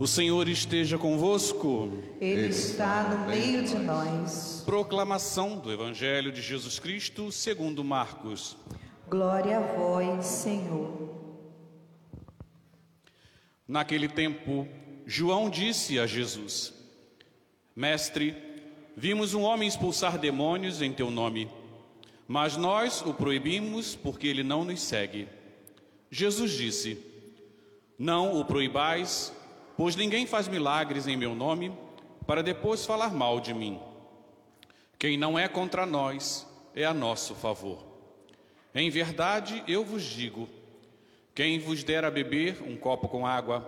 O Senhor esteja convosco. Ele está no meio de nós. Proclamação do Evangelho de Jesus Cristo segundo Marcos. Glória a vós, Senhor. Naquele tempo, João disse a Jesus: Mestre, vimos um homem expulsar demônios em teu nome, mas nós o proibimos porque ele não nos segue. Jesus disse: Não o proibais, pois ninguém faz milagres em meu nome para depois falar mal de mim. Quem não é contra nós é a nosso favor. Em verdade, eu vos digo: quem vos der a beber um copo com água,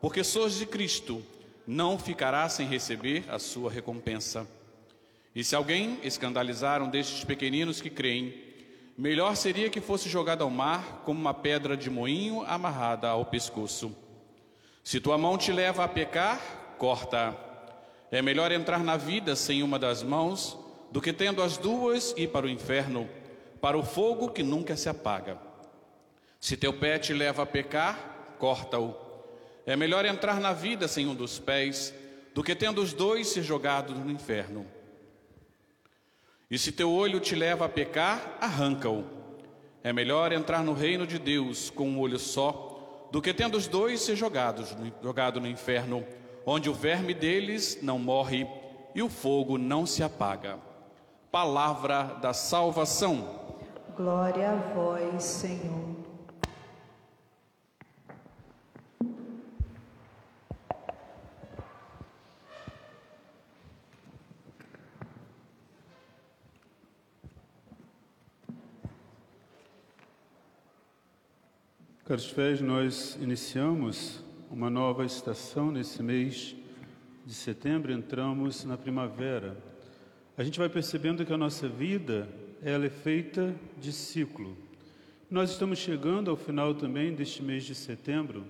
porque sois de Cristo, não ficará sem receber a sua recompensa. E se alguém escandalizar um destes pequeninos que creem, melhor seria que fosse jogado ao mar como uma pedra de moinho amarrada ao pescoço. Se tua mão te leva a pecar, corta. É melhor entrar na vida sem uma das mãos do que tendo as duas ir para o inferno, para o fogo que nunca se apaga. Se teu pé te leva a pecar, corta-o. É melhor entrar na vida sem um dos pés do que tendo os dois ser jogados no inferno. E se teu olho te leva a pecar, arranca-o. É melhor entrar no reino de Deus com um olho só do que tendo os dois ser jogados jogado no inferno, onde o verme deles não morre e o fogo não se apaga. Palavra da salvação. Glória a vós, Senhor. Caros fiéis, nós iniciamos uma nova estação nesse mês de setembro, entramos na primavera. A gente vai percebendo que a nossa vida ela é feita de ciclo. Nós estamos chegando ao final também deste mês de setembro.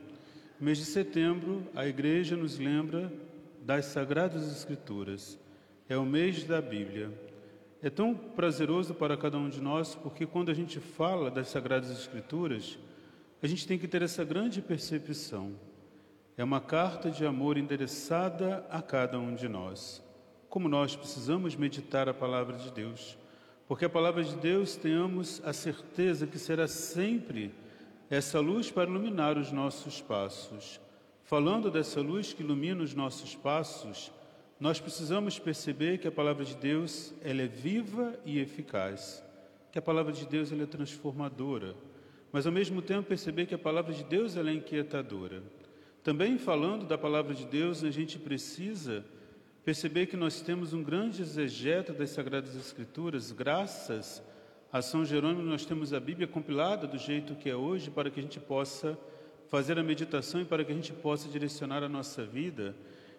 No mês de setembro, a igreja nos lembra das sagradas escrituras. É o mês da Bíblia. É tão prazeroso para cada um de nós, porque quando a gente fala das sagradas escrituras, a gente tem que ter essa grande percepção. É uma carta de amor endereçada a cada um de nós. Como nós precisamos meditar a palavra de Deus, porque a palavra de Deus tenhamos a certeza que será sempre essa luz para iluminar os nossos passos. Falando dessa luz que ilumina os nossos passos, nós precisamos perceber que a palavra de Deus ela é viva e eficaz, que a palavra de Deus ela é transformadora mas ao mesmo tempo perceber que a palavra de Deus é inquietadora. Também falando da palavra de Deus, a gente precisa perceber que nós temos um grande exegeta das Sagradas Escrituras, graças a São Jerônimo, nós temos a Bíblia compilada do jeito que é hoje, para que a gente possa fazer a meditação e para que a gente possa direcionar a nossa vida.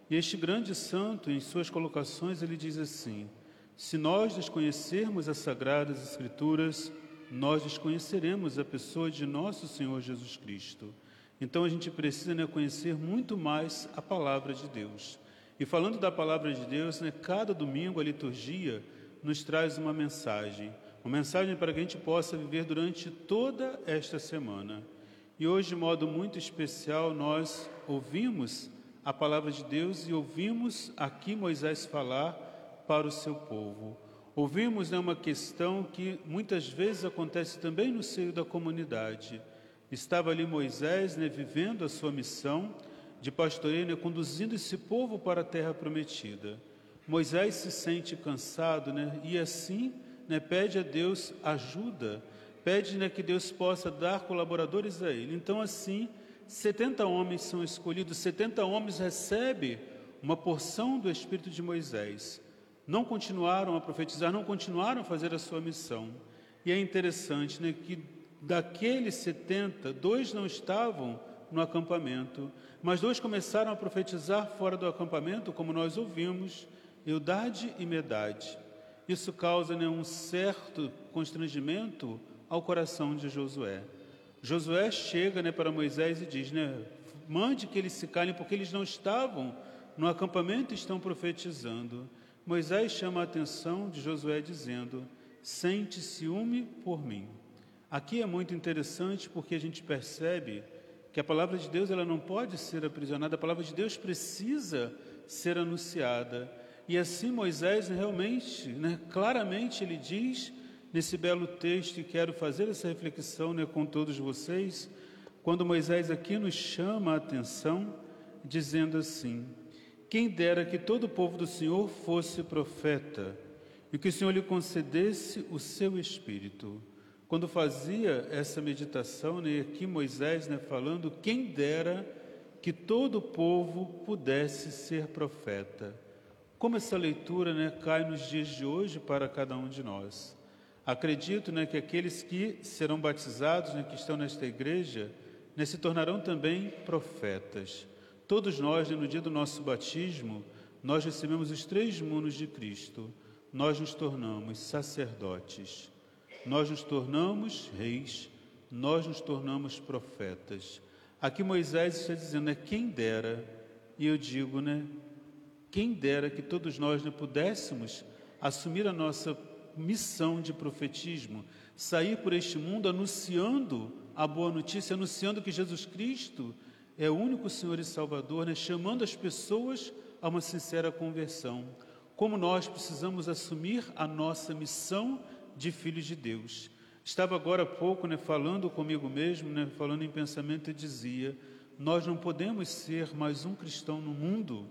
E este grande santo, em suas colocações, ele diz assim: se nós desconhecermos as Sagradas Escrituras, nós desconheceremos a pessoa de nosso Senhor Jesus Cristo. Então a gente precisa né, conhecer muito mais a palavra de Deus. E falando da palavra de Deus, né, cada domingo a liturgia nos traz uma mensagem, uma mensagem para que a gente possa viver durante toda esta semana. E hoje, de modo muito especial, nós ouvimos a palavra de Deus e ouvimos aqui Moisés falar para o seu povo. Ouvimos né, uma questão que muitas vezes acontece também no seio da comunidade. Estava ali Moisés né, vivendo a sua missão de pastoreio, né, conduzindo esse povo para a terra prometida. Moisés se sente cansado né, e assim né, pede a Deus ajuda, pede né, que Deus possa dar colaboradores a ele. Então, assim, 70 homens são escolhidos, 70 homens recebem uma porção do Espírito de Moisés não continuaram a profetizar, não continuaram a fazer a sua missão. E é interessante né, que daqueles 70, dois não estavam no acampamento, mas dois começaram a profetizar fora do acampamento, como nós ouvimos, Eudade e Medade. Isso causa né, um certo constrangimento ao coração de Josué. Josué chega né, para Moisés e diz: né, mande que eles se calem, porque eles não estavam no acampamento e estão profetizando. Moisés chama a atenção de Josué dizendo: Sente ciúme por mim. Aqui é muito interessante porque a gente percebe que a palavra de Deus ela não pode ser aprisionada, a palavra de Deus precisa ser anunciada. E assim Moisés realmente, né, claramente ele diz nesse belo texto e quero fazer essa reflexão né, com todos vocês, quando Moisés aqui nos chama a atenção, dizendo assim: Quem dera que todo o povo do Senhor fosse profeta, e que o Senhor lhe concedesse o seu espírito. Quando fazia essa meditação, né, aqui Moisés né, falando, quem dera que todo o povo pudesse ser profeta. Como essa leitura né, cai nos dias de hoje para cada um de nós. Acredito né, que aqueles que serão batizados, né, que estão nesta igreja, né, se tornarão também profetas. Todos nós, né, no dia do nosso batismo, nós recebemos os três mundos de Cristo. Nós nos tornamos sacerdotes, nós nos tornamos reis, nós nos tornamos profetas. Aqui Moisés está dizendo, é quem dera, e eu digo, né? Quem dera que todos nós né, pudéssemos assumir a nossa missão de profetismo, sair por este mundo anunciando a boa notícia, anunciando que Jesus Cristo é o único Senhor e Salvador, né? chamando as pessoas a uma sincera conversão. Como nós precisamos assumir a nossa missão de filhos de Deus. Estava agora há pouco né, falando comigo mesmo, né, falando em pensamento, e dizia: Nós não podemos ser mais um cristão no mundo,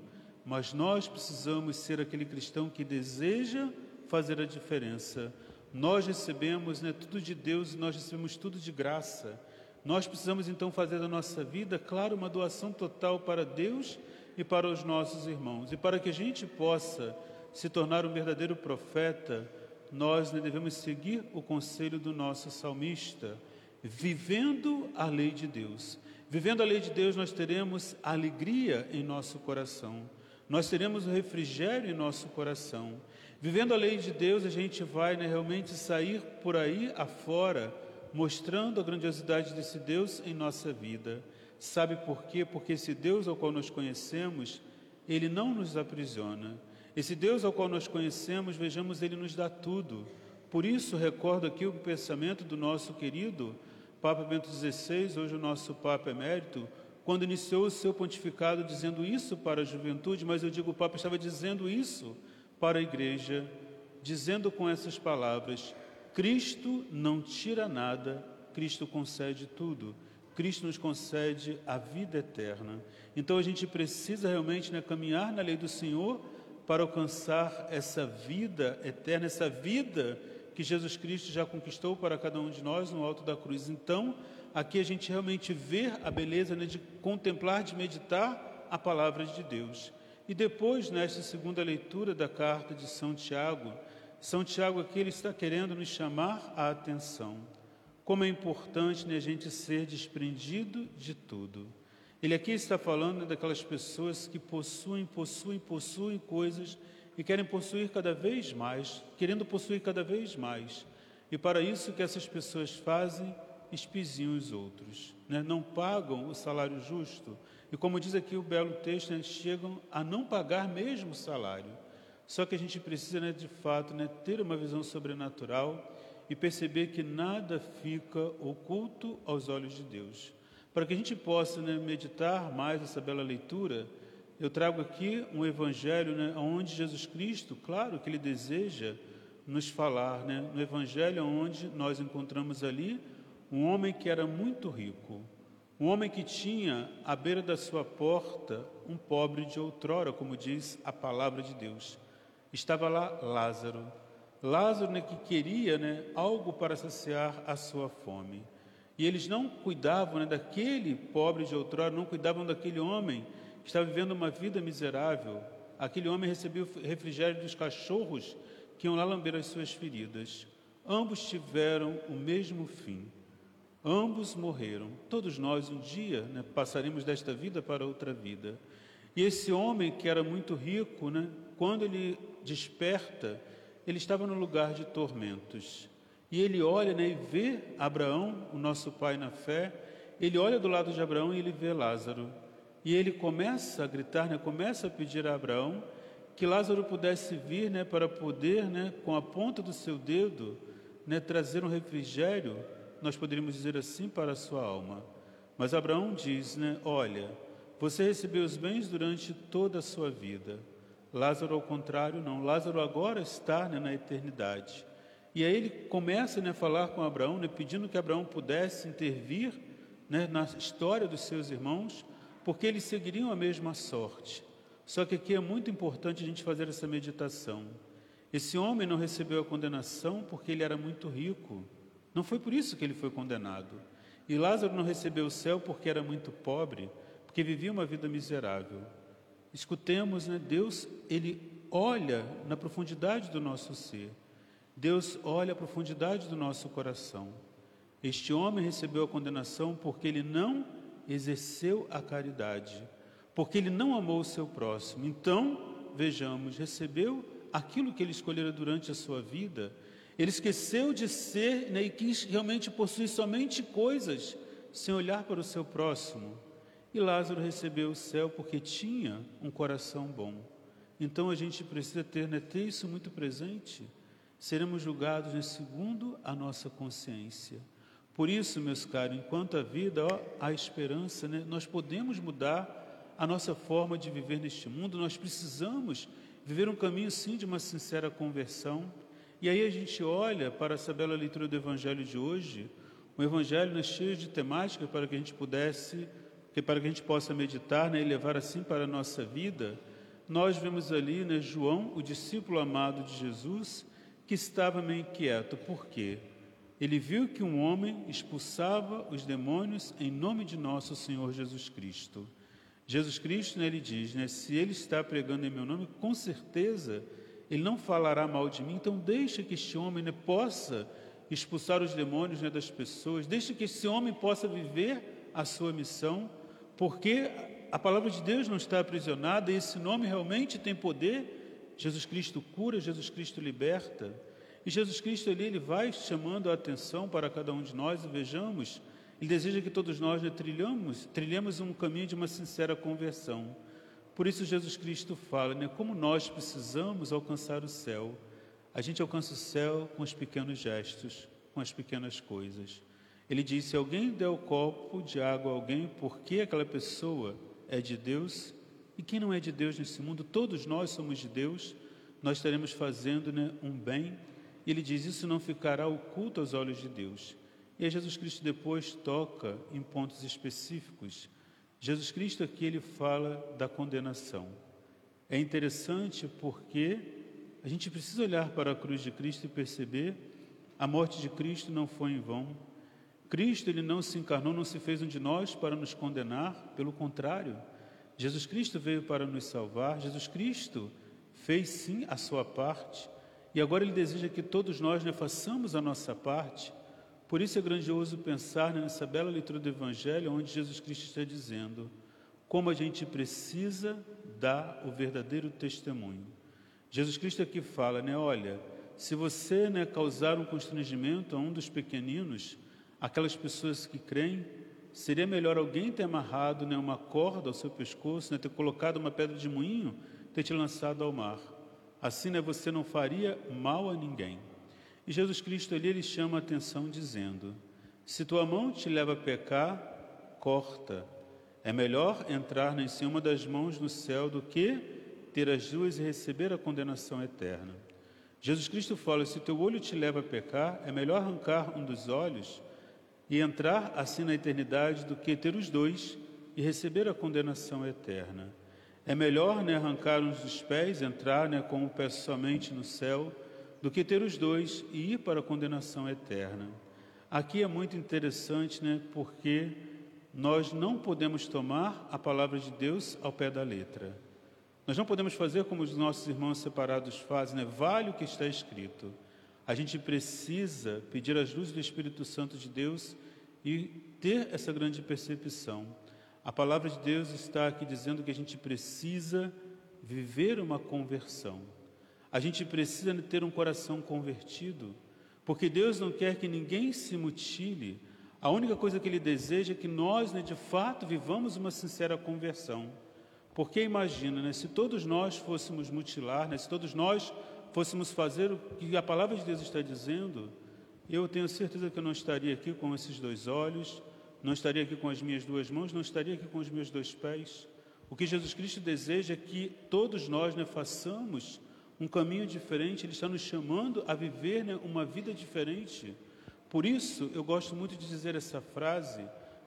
mas nós precisamos ser aquele cristão que deseja fazer a diferença. Nós recebemos né, tudo de Deus e nós recebemos tudo de graça. Nós precisamos então fazer da nossa vida, claro, uma doação total para Deus e para os nossos irmãos. E para que a gente possa se tornar um verdadeiro profeta, nós né, devemos seguir o conselho do nosso salmista, vivendo a lei de Deus. Vivendo a lei de Deus, nós teremos alegria em nosso coração, nós teremos o refrigério em nosso coração. Vivendo a lei de Deus, a gente vai né, realmente sair por aí afora, mostrando a grandiosidade desse Deus em nossa vida. Sabe por quê? Porque esse Deus ao qual nós conhecemos, ele não nos aprisiona. Esse Deus ao qual nós conhecemos, vejamos, ele nos dá tudo. Por isso, recordo aqui o pensamento do nosso querido Papa Bento XVI, hoje o nosso Papa Emérito, quando iniciou o seu pontificado dizendo isso para a juventude, mas eu digo, o Papa estava dizendo isso para a igreja, dizendo com essas palavras: Cristo não tira nada, Cristo concede tudo. Cristo nos concede a vida eterna. Então a gente precisa realmente né, caminhar na lei do Senhor para alcançar essa vida eterna, essa vida que Jesus Cristo já conquistou para cada um de nós no alto da cruz. Então, aqui a gente realmente vê a beleza né, de contemplar, de meditar a palavra de Deus. E depois, nesta segunda leitura da carta de São Tiago, São Tiago aqui ele está querendo nos chamar a atenção. Como é importante né, a gente ser desprendido de tudo. Ele aqui está falando daquelas pessoas que possuem, possuem, possuem coisas e querem possuir cada vez mais, querendo possuir cada vez mais. E para isso que essas pessoas fazem, espizinham os outros, né? não pagam o salário justo, e como diz aqui o belo texto, né, chegam a não pagar mesmo o salário. Só que a gente precisa, né, de fato, né, ter uma visão sobrenatural e perceber que nada fica oculto aos olhos de Deus. Para que a gente possa né, meditar mais essa bela leitura, eu trago aqui um evangelho né, onde Jesus Cristo, claro que ele deseja nos falar, né, no evangelho onde nós encontramos ali um homem que era muito rico, um homem que tinha à beira da sua porta um pobre de outrora, como diz a palavra de Deus. Estava lá Lázaro. Lázaro né, que queria né, algo para saciar a sua fome. E eles não cuidavam né, daquele pobre de outrora, não cuidavam daquele homem que estava vivendo uma vida miserável. Aquele homem recebia o refrigério dos cachorros que iam lá lamber as suas feridas. Ambos tiveram o mesmo fim. Ambos morreram. Todos nós um dia né, passaremos desta vida para outra vida. E esse homem que era muito rico, né, quando ele desperta, ele estava no lugar de tormentos. E ele olha né, e vê Abraão, o nosso pai na fé, ele olha do lado de Abraão e ele vê Lázaro. E ele começa a gritar, né, começa a pedir a Abraão que Lázaro pudesse vir né, para poder, né, com a ponta do seu dedo, né, trazer um refrigério nós poderíamos dizer assim para a sua alma. Mas Abraão diz, né, olha, você recebeu os bens durante toda a sua vida. Lázaro, ao contrário, não. Lázaro agora está né, na eternidade. E aí ele começa né, a falar com Abraão, né, pedindo que Abraão pudesse intervir né, na história dos seus irmãos, porque eles seguiriam a mesma sorte. Só que aqui é muito importante a gente fazer essa meditação. Esse homem não recebeu a condenação porque ele era muito rico. Não foi por isso que ele foi condenado. E Lázaro não recebeu o céu porque era muito pobre, porque vivia uma vida miserável. Escutemos, né? Deus, ele olha na profundidade do nosso ser. Deus olha a profundidade do nosso coração. Este homem recebeu a condenação porque ele não exerceu a caridade, porque ele não amou o seu próximo. Então, vejamos, recebeu aquilo que ele escolhera durante a sua vida. Ele esqueceu de ser né, e quis realmente possuir somente coisas, sem olhar para o seu próximo. E Lázaro recebeu o céu porque tinha um coração bom. Então a gente precisa ter, né, ter isso muito presente. Seremos julgados né, segundo a nossa consciência. Por isso, meus caros, enquanto a vida, ó, há esperança, né, nós podemos mudar a nossa forma de viver neste mundo, nós precisamos viver um caminho, sim, de uma sincera conversão. E aí a gente olha para essa bela leitura do Evangelho de hoje, um Evangelho né, cheio de temática para que a gente pudesse que para que a gente possa meditar né, e levar assim para a nossa vida, nós vemos ali né, João, o discípulo amado de Jesus, que estava meio inquieto. Por quê? Ele viu que um homem expulsava os demônios em nome de nosso Senhor Jesus Cristo. Jesus Cristo, né, ele diz, né, se ele está pregando em meu nome, com certeza ele não falará mal de mim. Então deixa que este homem né, possa expulsar os demônios né, das pessoas, deixa que esse homem possa viver a sua missão porque a palavra de Deus não está aprisionada e esse nome realmente tem poder. Jesus Cristo cura, Jesus Cristo liberta. E Jesus Cristo ali, ele vai chamando a atenção para cada um de nós e vejamos, ele deseja que todos nós né, trilhamos, trilhemos um caminho de uma sincera conversão. Por isso Jesus Cristo fala, né, como nós precisamos alcançar o céu. A gente alcança o céu com os pequenos gestos, com as pequenas coisas. Ele diz: se alguém der o copo de água a alguém, porque aquela pessoa é de Deus, e quem não é de Deus nesse mundo, todos nós somos de Deus, nós estaremos fazendo né, um bem. E ele diz: isso não ficará oculto aos olhos de Deus. E aí Jesus Cristo depois toca em pontos específicos. Jesus Cristo aqui ele fala da condenação. É interessante porque a gente precisa olhar para a cruz de Cristo e perceber a morte de Cristo não foi em vão. Cristo ele não se encarnou, não se fez um de nós para nos condenar, pelo contrário, Jesus Cristo veio para nos salvar, Jesus Cristo fez sim a sua parte, e agora ele deseja que todos nós né, façamos a nossa parte. Por isso é grandioso pensar né, nessa bela leitura do Evangelho, onde Jesus Cristo está dizendo como a gente precisa dar o verdadeiro testemunho. Jesus Cristo aqui fala, né, olha, se você né, causar um constrangimento a um dos pequeninos, aquelas pessoas que creem, seria melhor alguém ter amarrado né, uma corda ao seu pescoço, né, ter colocado uma pedra de moinho, ter te lançado ao mar. Assim né, você não faria mal a ninguém. E Jesus Cristo ali ele chama a atenção dizendo: Se tua mão te leva a pecar, corta. É melhor entrar em cima das mãos no céu do que ter as duas e receber a condenação eterna. Jesus Cristo fala: se teu olho te leva a pecar, é melhor arrancar um dos olhos e entrar assim na eternidade do que ter os dois e receber a condenação eterna. É melhor né, arrancar uns dos pés, entrar né, com o pé somente no céu, do que ter os dois e ir para a condenação eterna. Aqui é muito interessante, né, porque nós não podemos tomar a palavra de Deus ao pé da letra. Nós não podemos fazer como os nossos irmãos separados fazem, né? vale o que está escrito. A gente precisa pedir as luzes do Espírito Santo de Deus e ter essa grande percepção. A palavra de Deus está aqui dizendo que a gente precisa viver uma conversão. A gente precisa ter um coração convertido, porque Deus não quer que ninguém se mutile. A única coisa que Ele deseja é que nós, né, de fato, vivamos uma sincera conversão. Porque imagina, né, se todos nós fôssemos mutilar, né, se todos nós fôssemos fazer o que a palavra de Deus está dizendo, eu tenho certeza que eu não estaria aqui com esses dois olhos, não estaria aqui com as minhas duas mãos, não estaria aqui com os meus dois pés. O que Jesus Cristo deseja é que todos nós né, façamos um caminho diferente, Ele está nos chamando a viver né, uma vida diferente. Por isso, eu gosto muito de dizer essa frase: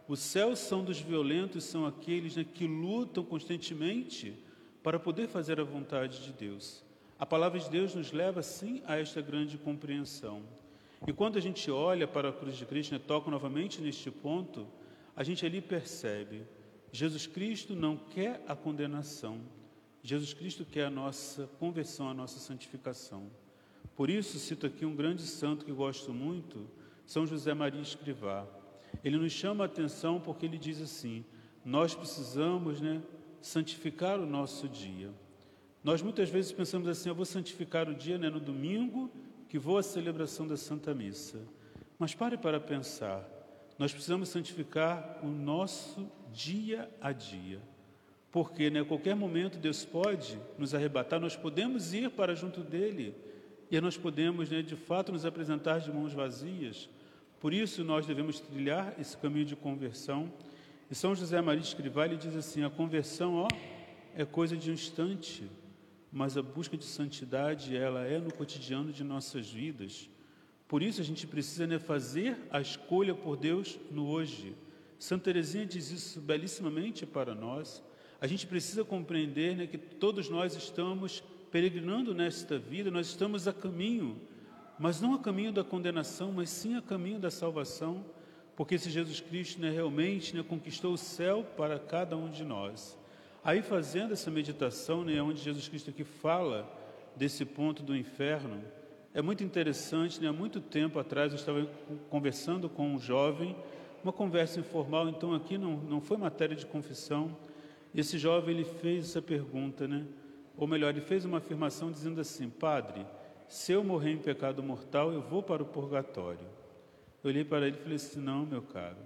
os céus são dos violentos, são aqueles né, que lutam constantemente para poder fazer a vontade de Deus. A palavra de Deus nos leva, sim, a esta grande compreensão. E quando a gente olha para a cruz de Cristo, né, toca novamente neste ponto, a gente ali percebe: Jesus Cristo não quer a condenação, Jesus Cristo quer a nossa conversão, a nossa santificação. Por isso, cito aqui um grande santo que gosto muito, São José Maria Escrivá. Ele nos chama a atenção porque ele diz assim: nós precisamos né, santificar o nosso dia. Nós muitas vezes pensamos assim: eu vou santificar o dia né, no domingo, que vou à celebração da Santa Missa. Mas pare para pensar: nós precisamos santificar o nosso dia a dia. Porque né, a qualquer momento Deus pode nos arrebatar, nós podemos ir para junto dele e nós podemos, né, de fato, nos apresentar de mãos vazias. Por isso, nós devemos trilhar esse caminho de conversão. E São José Maria Escrivá ele diz assim: a conversão ó, é coisa de um instante, mas a busca de santidade ela é no cotidiano de nossas vidas. Por isso, a gente precisa né, fazer a escolha por Deus no hoje. Santa Teresinha diz isso belíssimamente para nós. A gente precisa compreender né, que todos nós estamos peregrinando nesta vida, nós estamos a caminho mas não a caminho da condenação, mas sim a caminho da salvação, porque se Jesus Cristo né, realmente né, conquistou o céu para cada um de nós. Aí fazendo essa meditação, né, onde Jesus Cristo aqui fala desse ponto do inferno, é muito interessante, né, há muito tempo atrás eu estava conversando com um jovem, uma conversa informal, então aqui não, não foi matéria de confissão, esse jovem ele fez essa pergunta, né, ou melhor, ele fez uma afirmação dizendo assim, Padre, se eu morrer em pecado mortal, eu vou para o purgatório. Eu olhei para ele e falei assim: não, meu caro,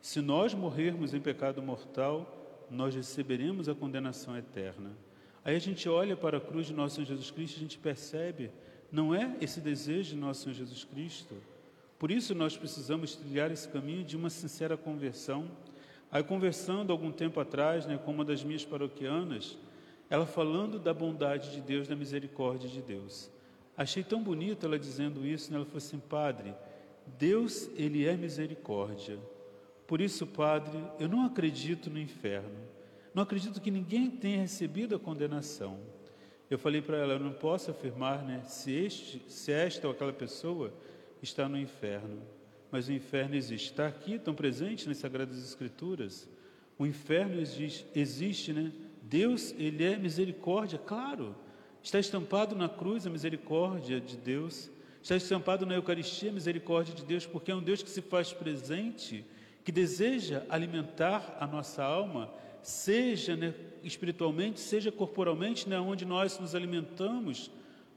se nós morrermos em pecado mortal, nós receberemos a condenação eterna. Aí a gente olha para a cruz de nosso Senhor Jesus Cristo e a gente percebe, não é esse desejo de nosso Senhor Jesus Cristo? Por isso nós precisamos trilhar esse caminho de uma sincera conversão. Aí conversando algum tempo atrás, né, com uma das minhas paroquianas, ela falando da bondade de Deus, da misericórdia de Deus. Achei tão bonito ela dizendo isso, né? ela falou assim, Padre, Deus, Ele é misericórdia. Por isso, Padre, eu não acredito no inferno. Não acredito que ninguém tenha recebido a condenação. Eu falei para ela, eu não posso afirmar né, se, este, se esta ou aquela pessoa está no inferno. Mas o inferno existe. Está aqui, tão presente nas Sagradas Escrituras. O inferno existe, existe né? Deus, Ele é misericórdia, claro. Está estampado na cruz a misericórdia de Deus. Está estampado na Eucaristia a misericórdia de Deus, porque é um Deus que se faz presente, que deseja alimentar a nossa alma, seja né, espiritualmente, seja corporalmente, né, onde nós nos alimentamos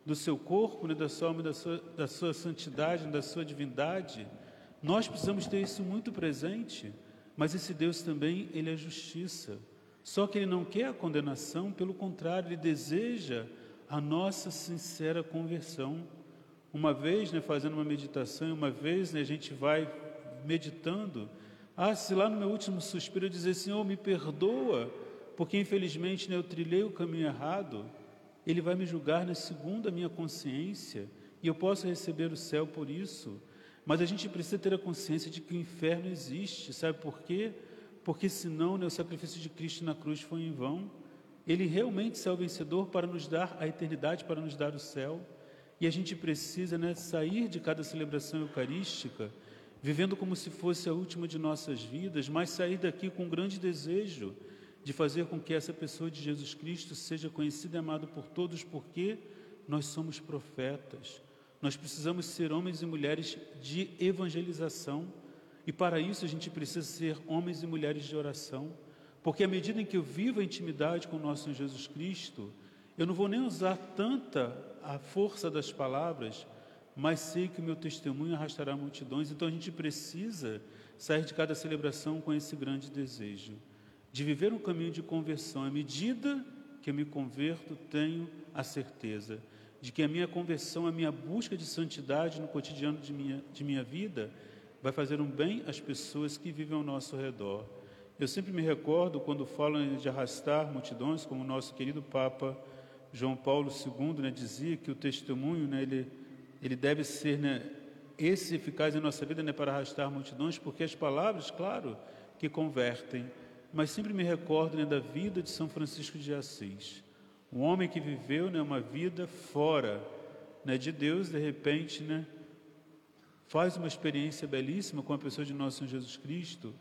do seu corpo, né, da sua alma, da sua, da sua santidade, da sua divindade. Nós precisamos ter isso muito presente, mas esse Deus também, ele é justiça. Só que ele não quer a condenação, pelo contrário, ele deseja a nossa sincera conversão. Uma vez, né, fazendo uma meditação, uma vez né, a gente vai meditando. Ah, se lá no meu último suspiro eu dizer, Senhor, me perdoa, porque infelizmente né, eu trilhei o caminho errado, Ele vai me julgar né, segundo a minha consciência e eu posso receber o céu por isso. Mas a gente precisa ter a consciência de que o inferno existe, sabe por quê? Porque senão né, o sacrifício de Cristo na cruz foi em vão. Ele realmente é o vencedor para nos dar a eternidade, para nos dar o céu. E a gente precisa né, sair de cada celebração eucarística, vivendo como se fosse a última de nossas vidas, mas sair daqui com um grande desejo de fazer com que essa pessoa de Jesus Cristo seja conhecida e amada por todos, porque nós somos profetas. Nós precisamos ser homens e mulheres de evangelização, e para isso a gente precisa ser homens e mulheres de oração. Porque à medida em que eu vivo a intimidade com o nosso Senhor Jesus Cristo, eu não vou nem usar tanta a força das palavras, mas sei que o meu testemunho arrastará multidões. Então a gente precisa sair de cada celebração com esse grande desejo de viver um caminho de conversão. À medida que eu me converto, tenho a certeza de que a minha conversão, a minha busca de santidade no cotidiano de minha, de minha vida, vai fazer um bem às pessoas que vivem ao nosso redor. Eu sempre me recordo quando falam de arrastar multidões, como o nosso querido Papa João Paulo II né, dizia que o testemunho né, ele, ele deve ser né, esse eficaz em nossa vida né, para arrastar multidões, porque as palavras, claro, que convertem, mas sempre me recordo né, da vida de São Francisco de Assis, um homem que viveu né, uma vida fora né, de Deus, de repente, né, faz uma experiência belíssima com a pessoa de nosso Senhor Jesus Cristo,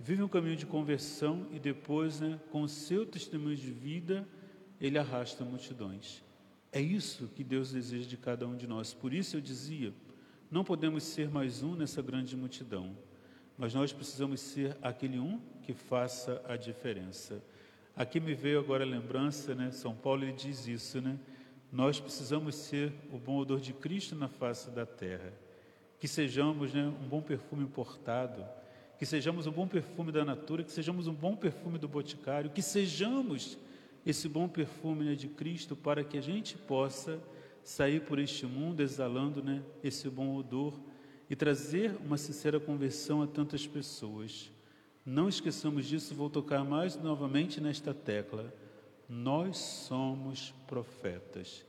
vive um caminho de conversão e depois, né, com o seu testemunho de vida, ele arrasta multidões. É isso que Deus deseja de cada um de nós. Por isso eu dizia, não podemos ser mais um nessa grande multidão, mas nós precisamos ser aquele um que faça a diferença. Aqui me veio agora a lembrança, né? São Paulo ele diz isso, né? Nós precisamos ser o bom odor de Cristo na face da terra. Que sejamos né, um bom perfume importado, que sejamos um bom perfume da natura, que sejamos um bom perfume do boticário, que sejamos esse bom perfume né, de Cristo para que a gente possa sair por este mundo exalando né, esse bom odor e trazer uma sincera conversão a tantas pessoas. Não esqueçamos disso, vou tocar mais novamente nesta tecla. Nós somos profetas.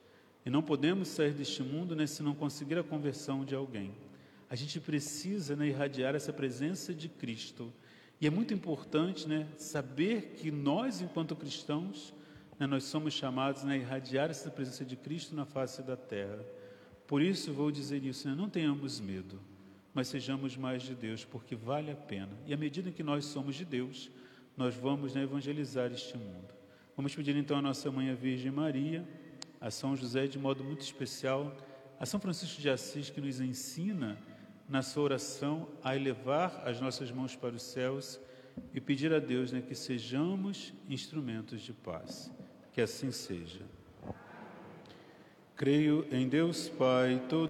E não podemos sair deste mundo né, se não conseguir a conversão de alguém. A gente precisa né, irradiar essa presença de Cristo. E é muito importante né, saber que nós, enquanto cristãos, nós somos chamados né, a irradiar essa presença de Cristo na face da terra. Por isso vou dizer isso, né, não tenhamos medo, mas sejamos mais de Deus, porque vale a pena. E à medida que nós somos de Deus, nós vamos né, evangelizar este mundo. Vamos pedir então a nossa Mãe a Virgem Maria, a São José de modo muito especial, a São Francisco de Assis que nos ensina na sua oração a elevar as nossas mãos para os céus e pedir a Deus né, que sejamos instrumentos de paz. Que assim seja. Creio em Deus Pai, todo